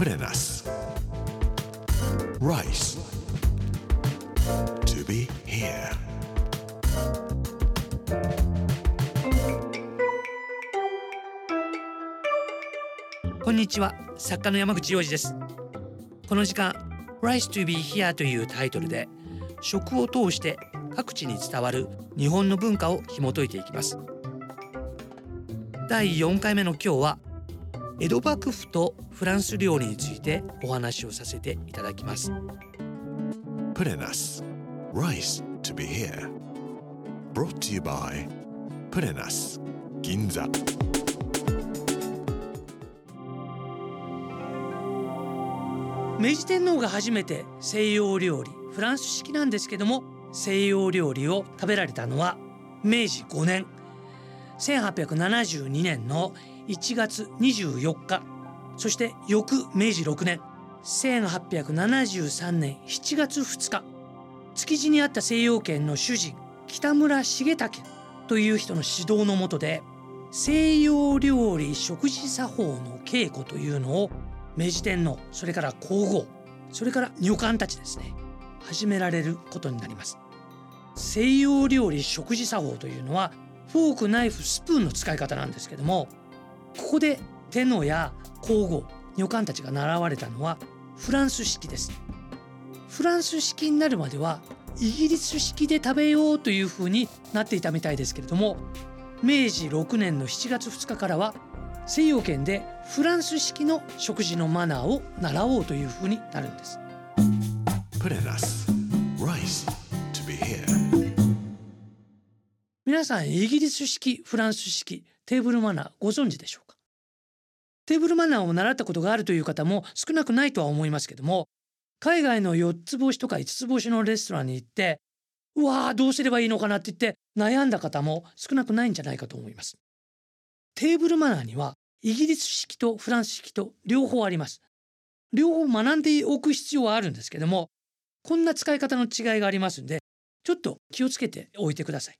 プレナス Rice. To be here. こんにちは作家の山口洋二ですこの時間 Rice to be here というタイトルで食を通して各地に伝わる日本の文化を紐解いていきます。第4回目の今日は江戸幕府とフランス料理についてお話をさせていただきます。プレナス Rice to be here. Brought to you by プレナス銀座明治天皇が初めて西洋料理フランス式なんですけども西洋料理を食べられたのは明治5年1872年の1月24日。そして翌明治6年。1873年。7月2日。築地にあった西洋圏の主人北村重武という人の指導のもとで西洋料理食事作法の稽古というのを明治天皇それから皇后それから女官たちですね始められることになります。西洋料理食事作法というのはフォークナイフスプーンの使い方なんですけどもここで天皇や皇后女官たちが習われたのはフランス式です。フランス式になるまではイギリス式で食べようというふうになっていたみたいですけれども明治6年の7月2日からは西洋圏でフランス式の食事のマナーを習おうというふうになるんです。皆さんイギリス式フランス式テーブルマナーご存知でしょうか？テーブルマナーを習ったことがあるという方も少なくないとは思いますけども海外の4つ星とか5つ星のレストランに行ってうわーどうすればいいのかなって言って悩んだ方も少なくないんじゃないかと思います。テーブルマナーにはイギリス式とフランス式と両方あります。両方学んでおく必要はあるんですけどもこんな使い方の違いがありますんでちょっと気をつけておいてください。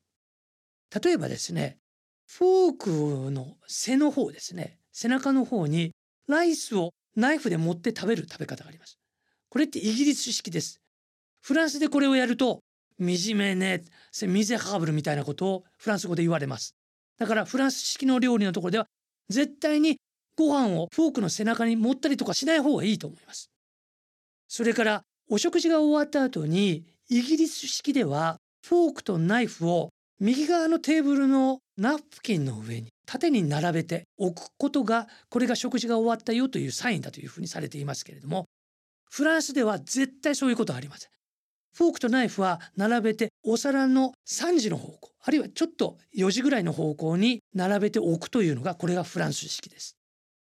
例えばですねフォークの背の方ですね。背中の方にライスをナイフで持って食べる食べ方があります。これってイギリス式です。フランスでこれをやると惨めねミゼハーブルみたいなことをフランス語で言われます。だからフランス式の料理のところでは絶対にご飯をフォークの背中に持ったりとかしない方がいいと思います。それからお食事が終わった後にイギリス式ではフォークとナイフを右側のテーブルのナプキンの上に縦に並べておくことがこれが食事が終わったよというサインだというふうにされていますけれどもフランスでは絶対そういうことはありません。フォークとナイフは並べてお皿の3時の方向あるいはちょっと4時ぐらいの方向に並べておくというのがこれがフランス式です。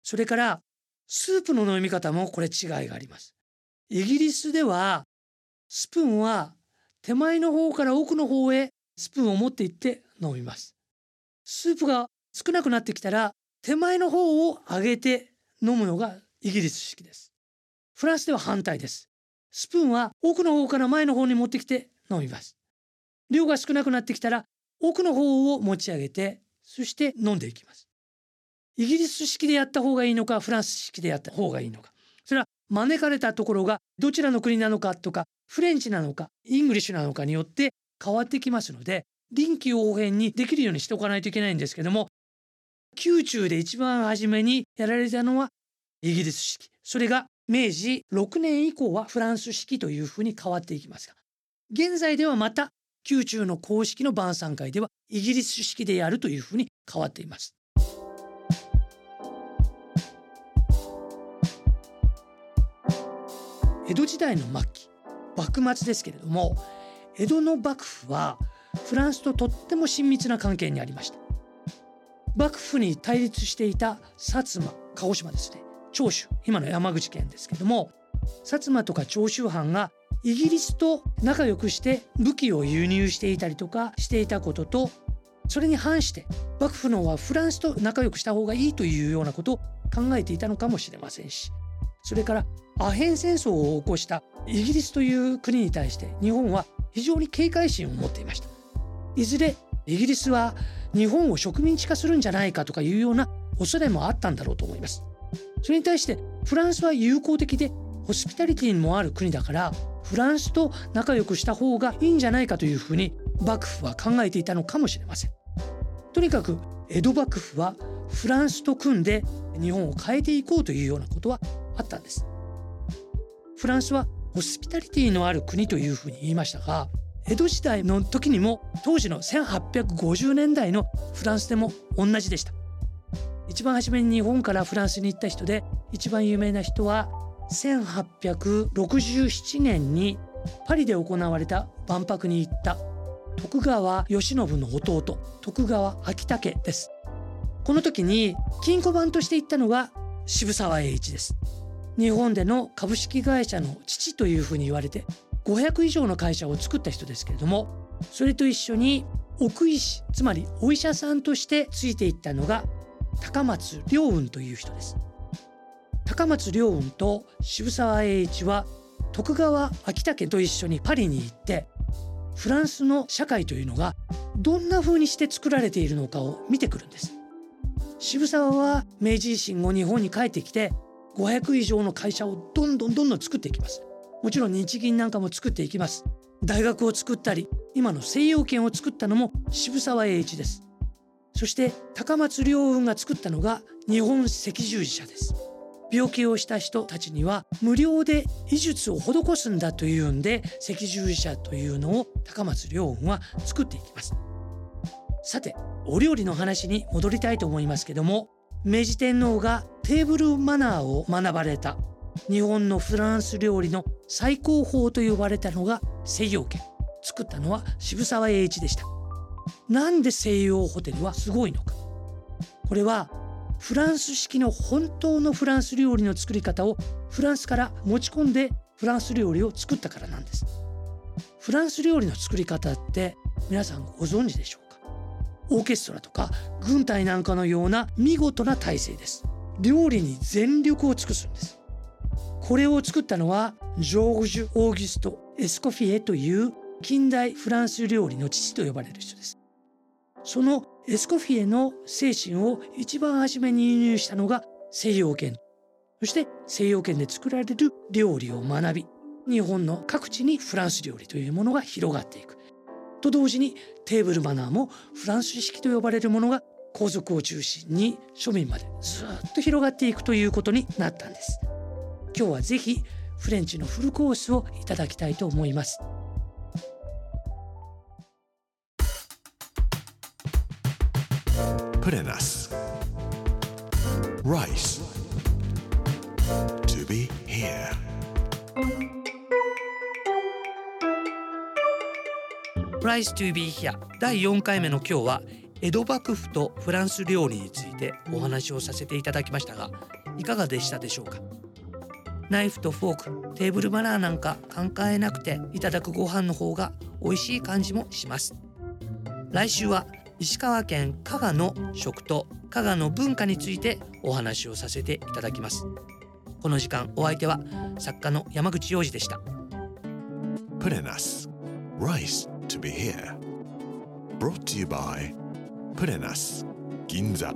それからスープの飲み方もこれ違いがあります。イギリスではスプーンは手前の方から奥の方へスプーンを持って行って飲みます。スープが少なくなってきたら手前の方を上げて飲むのがイギリス式です。フランスでは反対です。スプーンは奥の方から前の方に持ってきて飲みます。量が少なくなってきたら奥の方を持ち上げてそして飲んでいきます。イギリス式でやった方がいいのかフランス式でやった方がいいのかそれは招かれたところがどちらの国なのかとかフレンチなのかイングリッシュなのかによって変わってきますので臨機応変にできるようにしておかないといけないんですけども宮中で一番初めにやられたのはイギリス式。それが明治6年以降はフランス式というふうに変わっていきますが現在ではまた宮中の公式の晩餐会ではイギリス式でやるというふうに変わっています。江戸時代の末期幕末ですけれども江戸の幕府はフランスととっても親密な関係にありました。幕府に対立していた薩摩鹿児島ですね。長州今の山口県ですけども薩摩とか長州藩がイギリスと仲良くして武器を輸入していたりとかしていたこととそれに反して幕府の方はフランスと仲良くした方がいいというようなことを考えていたのかもしれませんしそれからアヘン戦争を起こしたイギリスという国に対して日本は非常に警戒心を持っていましたいずれイギリスは日本を植民地化するんじゃないかとかいうような恐れもあったんだろうと思いますそれに対してフランスは友好的でホスピタリティもある国だからフランスと仲良くした方がいいんじゃないかというふうに幕府は考えていたのかもしれません。とにかく江戸幕府はフランスと組んで日本を変えていこうというようなことはあったんです。フランスはホスピタリティのある国というふうに言いましたが江戸時代の時にも当時の1850年代のフランスでも同じでした。一番初めに日本からフランスに行った人で一番有名な人は1867年にパリで行われた万博に行った徳川慶喜の弟徳川昭武です。この時に金庫番として行ったのが渋沢栄一です。日本での株式会社の父というふうに言われて500以上の会社を作った人ですけれどもそれと一緒に奥医師つまりお医者さんとしてついていったのが高松良雲という人です。高松良雲と渋沢栄一は徳川昭武と一緒にパリに行ってフランスの社会というのがどんな風にして作られているのかを見てくるんです。渋沢は明治維新後日本に帰ってきて500以上の会社をどんどんどんどん作っていきます。もちろん日銀なんかも作っていきます。大学を作ったり今の西洋圏を作ったのも渋沢栄一です。そして高松良雲が作ったのが日本赤十字社です。病気をした人たちには無料で医術を施すんだというんで赤十字社というのを高松良雲は作っていきます。さてお料理の話に戻りたいと思いますけども明治天皇がテーブルマナーを学ばれた。日本のフランス料理の最高峰と呼ばれたのが西洋圏作ったのは渋沢栄一でした。なんで西洋ホテルはすごいのか。これはフランス式の本当のフランス料理の作り方をフランスから持ち込んでフランス料理を作ったからなんです。フランス料理の作り方って皆さんご存知でしょうか？オーケストラとか軍隊なんかのような見事な体制です。料理に全力を尽くすんです。これを作ったのはジョージュ・オーギュスト・エスコフィエという近代フランス料理の父と呼ばれる人です。そのエスコフィエの精神を一番初めに輸入したのが西洋圏。そして西洋圏で作られる料理を学び日本の各地にフランス料理というものが広がっていく。と同時にテーブルマナーもフランス式と呼ばれるものが皇族を中心に庶民までずっと広がっていくということになったんです。今日はぜひフレンチのフルコースをいただきたいと思います。Rice. To be here. プ Price to be here. 第4回目の今日は江戸幕府とフランス料理についてお話をさせていただきましたがいかがでしたでしょうか？ナイフとフォークテーブルマナーなんか考えなくていただくご飯の方が美味しい感じもします。来週は石川県加賀の食と加賀の文化についてお話をさせていただきます。この時間お相手は作家の山口洋二でした。プレナス Rice to be here. Brought to you by プレナス銀座。